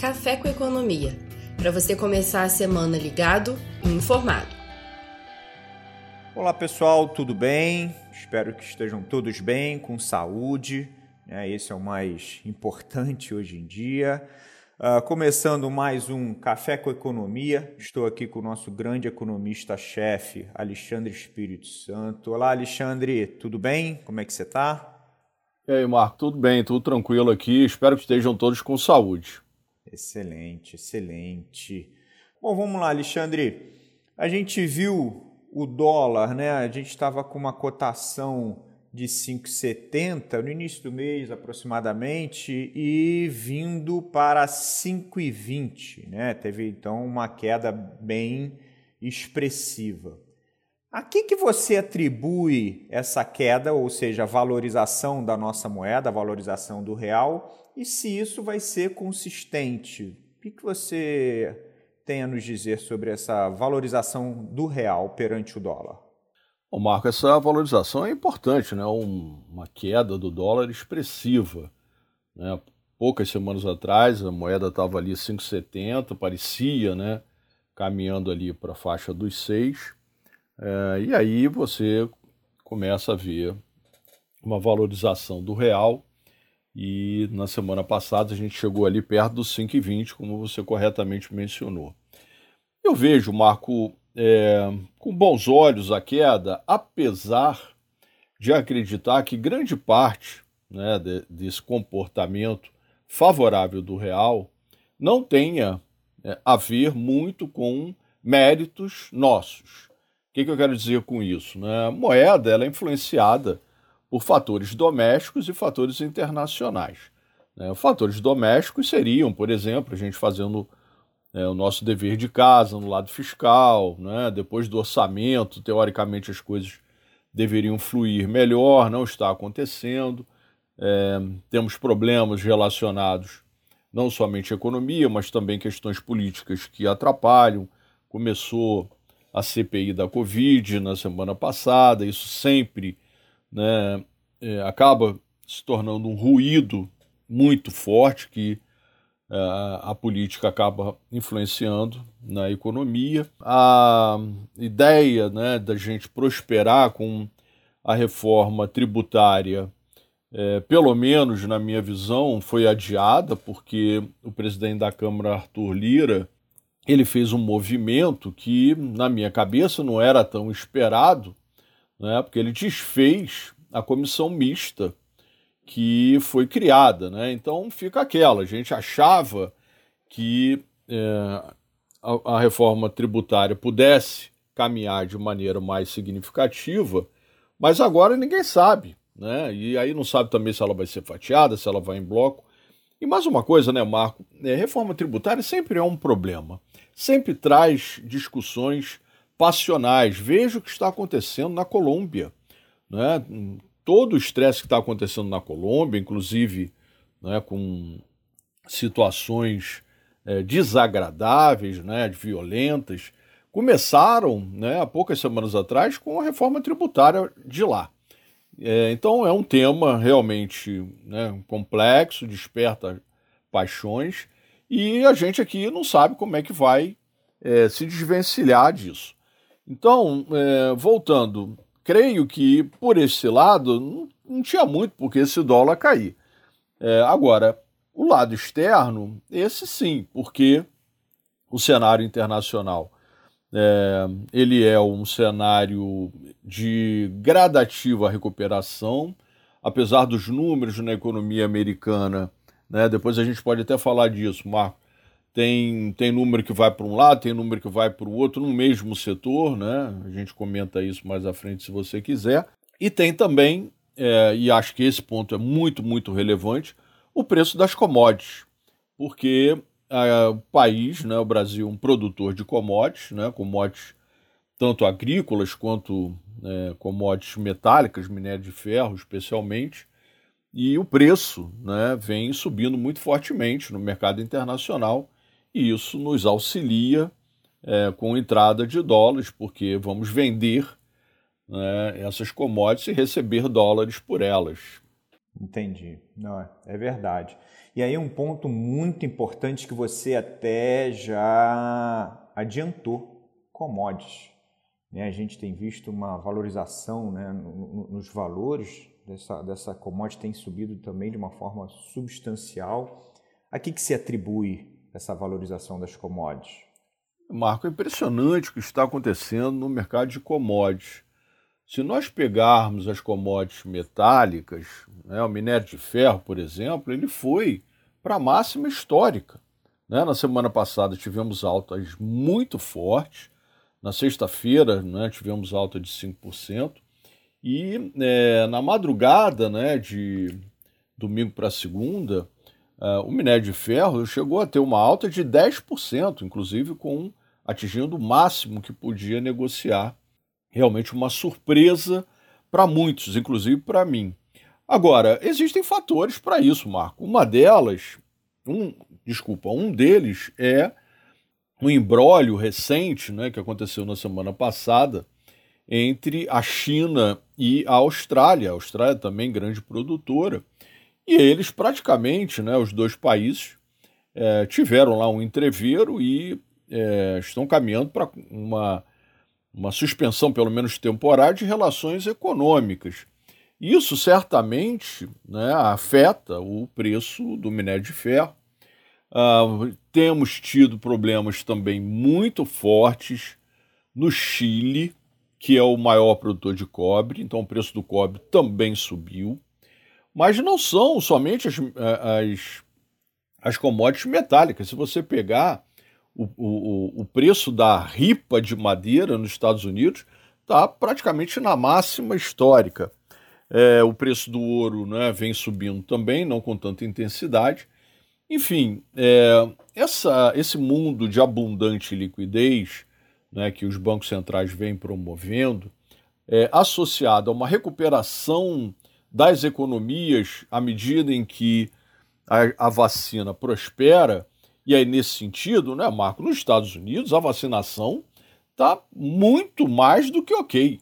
Café com Economia, para você começar a semana ligado e informado. Olá pessoal, tudo bem? Espero que estejam todos bem, com saúde. Né? Esse é o mais importante hoje em dia. Uh, começando mais um Café com Economia, estou aqui com o nosso grande economista-chefe, Alexandre Espírito Santo. Olá, Alexandre, tudo bem? Como é que você está? E aí, Marco, tudo bem, tudo tranquilo aqui. Espero que estejam todos com saúde. Excelente, excelente. Bom, vamos lá, Alexandre. A gente viu o dólar, né? A gente estava com uma cotação de 5,70 no início do mês aproximadamente e vindo para 5,20, né? Teve então uma queda bem expressiva. A que, que você atribui essa queda, ou seja, a valorização da nossa moeda, a valorização do real, e se isso vai ser consistente? O que, você tem a nos dizer sobre essa valorização do real perante o dólar? Bom, Marco, essa valorização é importante, né? Um, uma queda do dólar expressiva. Né? Poucas semanas atrás a moeda estava ali 5,70, parecia, né? Caminhando ali para a faixa dos 6. É, e aí você começa a ver uma valorização do real. E na semana passada a gente chegou ali perto dos 5,20, como você corretamente mencionou. Eu vejo, Marco, é, com bons olhos a queda, apesar de acreditar que grande parte né, de, desse comportamento favorável do real não tenha é, a ver muito com méritos nossos. O que, que eu quero dizer com isso? Né? A moeda ela é influenciada por fatores domésticos e fatores internacionais. Né? Fatores domésticos seriam, por exemplo, a gente fazendo é, o nosso dever de casa no lado fiscal, né? depois do orçamento, teoricamente as coisas deveriam fluir melhor, não está acontecendo. É, temos problemas relacionados não somente à economia, mas também questões políticas que atrapalham. Começou a CPI da Covid na semana passada, isso sempre né, é, acaba se tornando um ruído muito forte que a política acaba influenciando na economia. A ideia né, da gente prosperar com a reforma tributária, é, pelo menos na minha visão, foi adiada, porque o presidente da Câmara, Arthur Lira, ele fez um movimento que, na minha cabeça, não era tão esperado, né, porque ele desfez a comissão mista que foi criada. Né? Então fica aquela, a gente achava que é, a, a reforma tributária pudesse caminhar de maneira mais significativa, mas agora ninguém sabe. Né? E aí não sabe também se ela vai ser fatiada, se ela vai em bloco. E mais uma coisa, né, Marco? É, reforma tributária sempre é um problema. Sempre traz discussões passionais. Veja o que está acontecendo na Colômbia. Né? todo o estresse que está acontecendo na Colômbia, inclusive né, com situações é, desagradáveis, né, violentas, começaram né, há poucas semanas atrás com a reforma tributária de lá. É, então é um tema realmente né, complexo, desperta paixões, e a gente aqui não sabe como é que vai é, se desvencilhar disso. Então, é, voltando creio que por esse lado não, não tinha muito porque esse dólar cair. É, agora, o lado externo, esse sim, porque o cenário internacional é, ele é um cenário de gradativa recuperação, apesar dos números na economia americana. Né, depois a gente pode até falar disso, Marco tem, tem número que vai para um lado, tem número que vai para o outro, no mesmo setor, né? A gente comenta isso mais à frente se você quiser. E tem também, é, e acho que esse ponto é muito, muito relevante, o preço das commodities. Porque é, o país, né, o Brasil, um produtor de commodities, né, commodities tanto agrícolas quanto é, commodities metálicas, minério de ferro especialmente, e o preço né, vem subindo muito fortemente no mercado internacional e isso nos auxilia é, com entrada de dólares, porque vamos vender né, essas commodities e receber dólares por elas. Entendi. Não, é, é verdade. E aí um ponto muito importante que você até já adiantou, commodities. Né? A gente tem visto uma valorização né, nos valores dessa, dessa commodity tem subido também de uma forma substancial. A que, que se atribui essa valorização das commodities? Marco, é impressionante o que está acontecendo no mercado de commodities. Se nós pegarmos as commodities metálicas, né, o minério de ferro, por exemplo, ele foi para a máxima histórica. Né? Na semana passada tivemos altas muito fortes, na sexta-feira né, tivemos alta de 5%, e é, na madrugada né, de domingo para segunda, uh, o minério de ferro chegou a ter uma alta de 10%, inclusive com atingindo o máximo que podia negociar. Realmente uma surpresa para muitos, inclusive para mim. Agora, existem fatores para isso, Marco. Uma delas, um, desculpa, um deles é um embrólio recente, né, que aconteceu na semana passada, entre a China e a Austrália. A Austrália também grande produtora. E eles praticamente, né, os dois países, é, tiveram lá um entreveiro e é, estão caminhando para uma, uma suspensão, pelo menos temporária, de relações econômicas. Isso certamente né, afeta o preço do minério de ferro. Uh, temos tido problemas também muito fortes no Chile, que é o maior produtor de cobre, então o preço do cobre também subiu. Mas não são somente as, as, as commodities metálicas. Se você pegar o, o, o preço da ripa de madeira nos Estados Unidos, está praticamente na máxima histórica. É, o preço do ouro né, vem subindo também, não com tanta intensidade. Enfim, é, essa, esse mundo de abundante liquidez né, que os bancos centrais vêm promovendo, é, associado a uma recuperação das economias à medida em que a, a vacina prospera, e aí nesse sentido, né, Marco, nos Estados Unidos a vacinação está muito mais do que ok.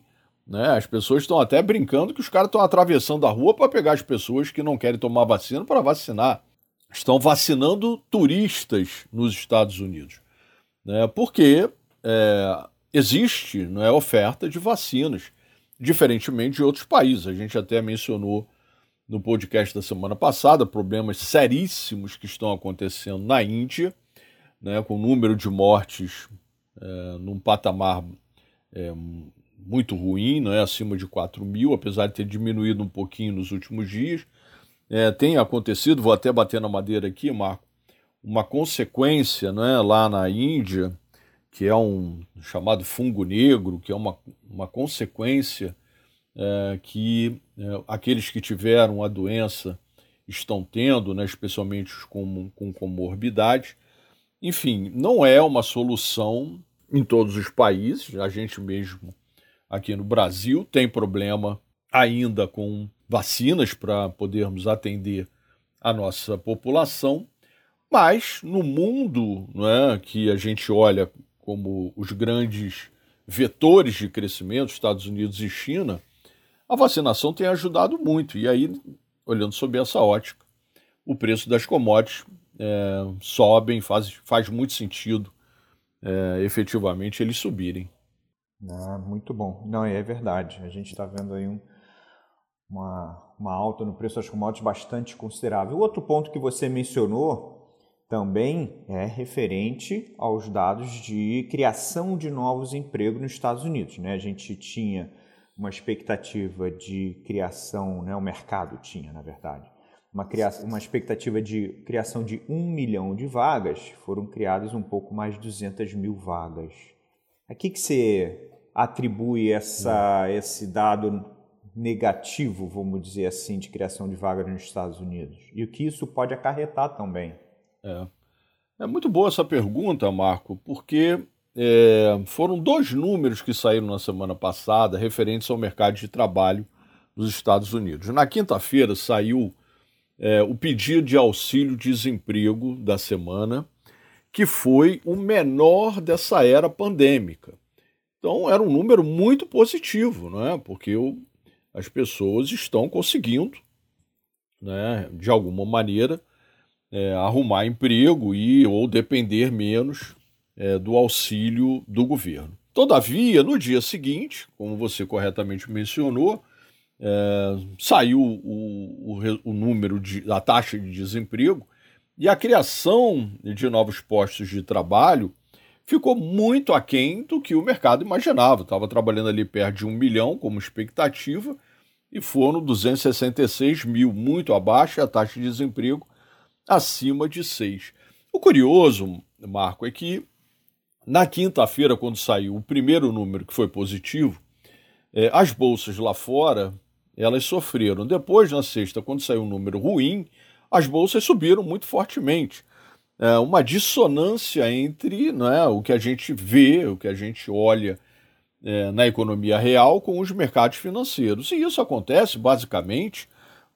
Né? As pessoas estão até brincando que os caras estão atravessando a rua para pegar as pessoas que não querem tomar vacina para vacinar. Estão vacinando turistas nos Estados Unidos. Né? Porque é, existe não é, oferta de vacinas, diferentemente de outros países. A gente até mencionou no podcast da semana passada problemas seríssimos que estão acontecendo na Índia, né, com o número de mortes é, num patamar é, muito ruim, é acima de 4 mil, apesar de ter diminuído um pouquinho nos últimos dias. É, tem acontecido, vou até bater na madeira aqui, Marco, uma consequência é, lá na Índia que é um chamado fungo negro, que é uma, uma consequência é, que é, aqueles que tiveram a doença estão tendo, né, especialmente os com, com comorbidade. Enfim, não é uma solução em todos os países, a gente mesmo aqui no Brasil tem problema ainda com vacinas para podermos atender a nossa população, mas no mundo não é, que a gente olha como os grandes vetores de crescimento, Estados Unidos e China, a vacinação tem ajudado muito. E aí, olhando sob essa ótica, o preço das commodities é, sobem, faz, faz muito sentido é, efetivamente eles subirem. Ah, muito bom. Não, é verdade. A gente está vendo aí um, uma, uma alta no preço das commodities bastante considerável. O outro ponto que você mencionou também é referente aos dados de criação de novos empregos nos Estados Unidos. Né? A gente tinha uma expectativa de criação, né? o mercado tinha, na verdade, uma, criação, uma expectativa de criação de um milhão de vagas, foram criadas um pouco mais de 200 mil vagas. A que, que você atribui essa, esse dado negativo, vamos dizer assim, de criação de vagas nos Estados Unidos? E o que isso pode acarretar também? É. é muito boa essa pergunta, Marco, porque é, foram dois números que saíram na semana passada referentes ao mercado de trabalho dos Estados Unidos. Na quinta-feira saiu é, o pedido de auxílio-desemprego da semana, que foi o menor dessa era pandêmica. Então era um número muito positivo, não é? porque o, as pessoas estão conseguindo, né, de alguma maneira, é, arrumar emprego e ou depender menos é, do auxílio do governo. Todavia, no dia seguinte, como você corretamente mencionou, é, saiu o, o, o número da taxa de desemprego e a criação de novos postos de trabalho ficou muito aquém do que o mercado imaginava. Estava trabalhando ali perto de um milhão como expectativa e foram 266 mil, muito abaixo, e a taxa de desemprego acima de 6. O curioso, Marco, é que na quinta-feira, quando saiu o primeiro número que foi positivo, é, as bolsas lá fora elas sofreram. Depois, na sexta, quando saiu um número ruim, as bolsas subiram muito fortemente é, uma dissonância entre né, o que a gente vê, o que a gente olha é, na economia real com os mercados financeiros. E isso acontece basicamente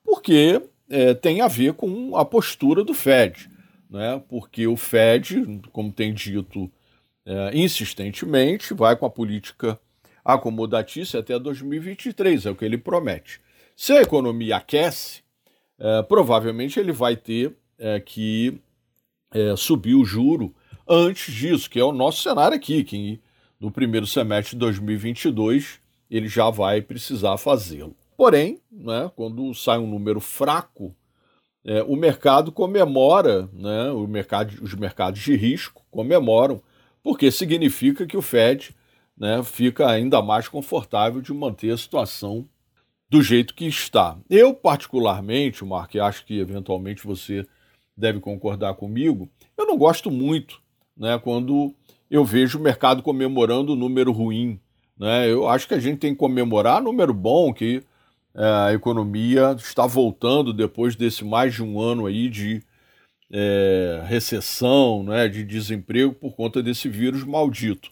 porque é, tem a ver com a postura do Fed. Né? Porque o Fed, como tem dito é, insistentemente, vai com a política acomodatícia até 2023, é o que ele promete. Se a economia aquece, é, provavelmente ele vai ter é, que é, subir o juro antes disso, que é o nosso cenário aqui, que no primeiro semestre de 2022 ele já vai precisar fazê-lo. Porém, né, quando sai um número fraco, é, o mercado comemora, né, o mercado, os mercados de risco comemoram, porque significa que o Fed né, fica ainda mais confortável de manter a situação do jeito que está. Eu, particularmente, Mark, acho que eventualmente você deve concordar comigo, eu não gosto muito né, quando eu vejo o mercado comemorando o número ruim. Né? Eu acho que a gente tem que comemorar número bom, que a economia está voltando depois desse mais de um ano aí de é, recessão, né, de desemprego por conta desse vírus maldito.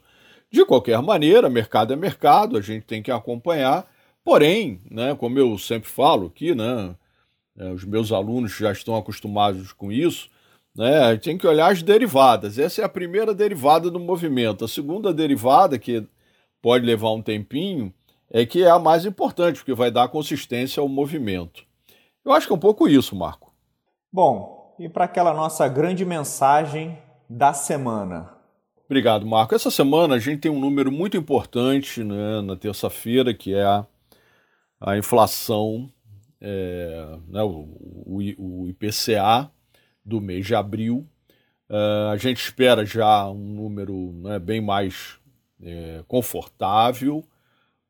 De qualquer maneira, mercado é mercado, a gente tem que acompanhar. Porém, né, como eu sempre falo aqui, né, é, os meus alunos já estão acostumados com isso, né? Tem que olhar as derivadas. Essa é a primeira derivada do movimento. A segunda derivada, que pode levar um tempinho, é que é a mais importante, porque vai dar consistência ao movimento. Eu acho que é um pouco isso, Marco. Bom, e para aquela nossa grande mensagem da semana? Obrigado, Marco. Essa semana a gente tem um número muito importante né, na terça-feira, que é a, a inflação é, né, o, o, o, IPCA do mês de abril. Uh, a gente espera já um número né, bem mais é, confortável,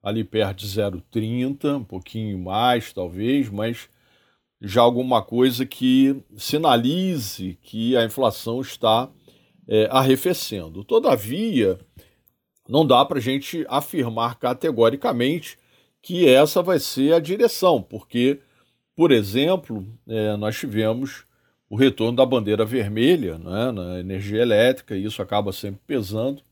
ali perto de 0,30, um pouquinho mais talvez, mas já alguma coisa que sinalize que a inflação está é, arrefecendo. Todavia, não dá para a gente afirmar categoricamente que essa vai ser a direção, porque, por exemplo, é, nós tivemos o retorno da bandeira vermelha né, na energia elétrica, e isso acaba sempre pesando,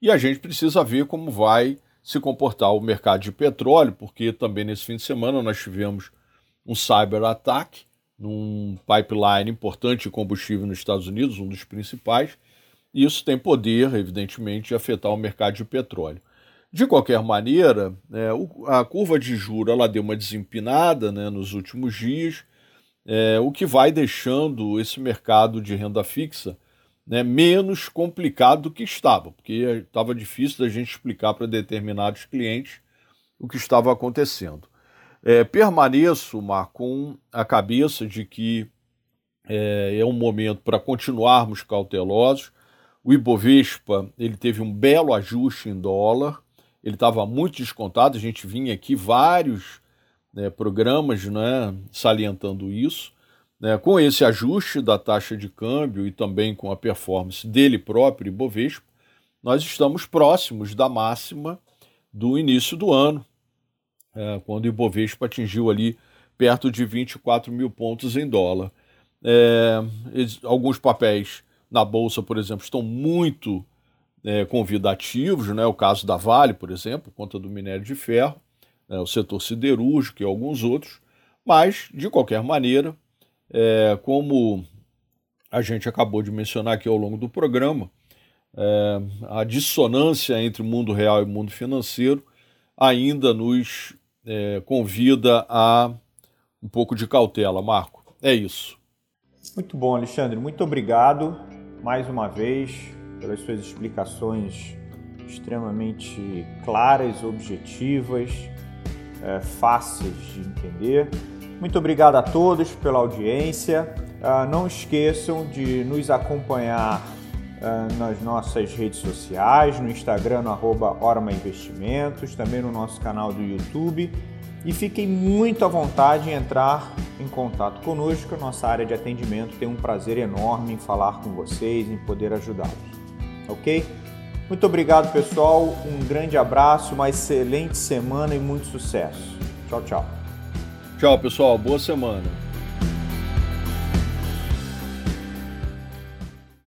e a gente precisa ver como vai se comportar o mercado de petróleo, porque também nesse fim de semana nós tivemos um cyber-ataque num pipeline importante de combustível nos Estados Unidos, um dos principais, e isso tem poder, evidentemente, de afetar o mercado de petróleo. De qualquer maneira, é, a curva de juros ela deu uma desempinada né, nos últimos dias, é, o que vai deixando esse mercado de renda fixa né, menos complicado do que estava, porque estava difícil da gente explicar para determinados clientes o que estava acontecendo. É, permaneço, Mar, com a cabeça de que é, é um momento para continuarmos cautelosos. O Ibovespa ele teve um belo ajuste em dólar, ele estava muito descontado, a gente vinha aqui vários né, programas né, salientando isso. Né, com esse ajuste da taxa de câmbio e também com a performance dele próprio, Ibovespa, nós estamos próximos da máxima do início do ano, é, quando o Ibovespa atingiu ali perto de 24 mil pontos em dólar. É, alguns papéis na Bolsa, por exemplo, estão muito é, convidativos, né? o caso da Vale, por exemplo, conta do minério de ferro, né? o setor siderúrgico e alguns outros, mas, de qualquer maneira, é, como a gente acabou de mencionar aqui ao longo do programa, é, a dissonância entre o mundo real e o mundo financeiro ainda nos é, convida a um pouco de cautela, Marco. É isso. Muito bom, Alexandre. Muito obrigado mais uma vez pelas suas explicações extremamente claras, objetivas, é, fáceis de entender. Muito obrigado a todos pela audiência. Uh, não esqueçam de nos acompanhar uh, nas nossas redes sociais, no Instagram, no arroba Orma Investimentos, também no nosso canal do YouTube. E fiquem muito à vontade em entrar em contato conosco, nossa área de atendimento tem um prazer enorme em falar com vocês, em poder ajudá-los. Ok? Muito obrigado, pessoal. Um grande abraço, uma excelente semana e muito sucesso. Tchau, tchau. Tchau, pessoal. Boa semana.